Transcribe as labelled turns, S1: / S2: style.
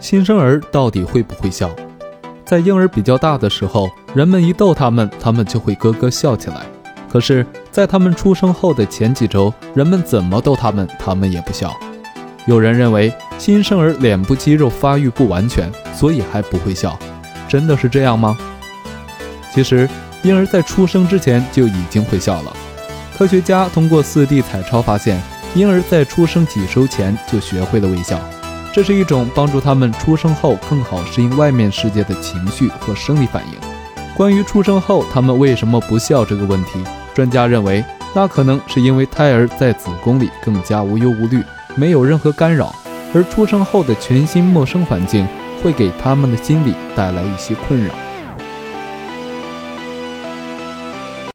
S1: 新生儿到底会不会笑？在婴儿比较大的时候，人们一逗他们，他们就会咯咯笑起来。可是，在他们出生后的前几周，人们怎么逗他们，他们也不笑。有人认为新生儿脸部肌肉发育不完全，所以还不会笑。真的是这样吗？其实，婴儿在出生之前就已经会笑了。科学家通过 4D 彩超发现，婴儿在出生几周前就学会了微笑。这是一种帮助他们出生后更好适应外面世界的情绪和生理反应。关于出生后他们为什么不笑这个问题，专家认为，那可能是因为胎儿在子宫里更加无忧无虑，没有任何干扰，而出生后的全新陌生环境会给他们的心理带来一些困扰。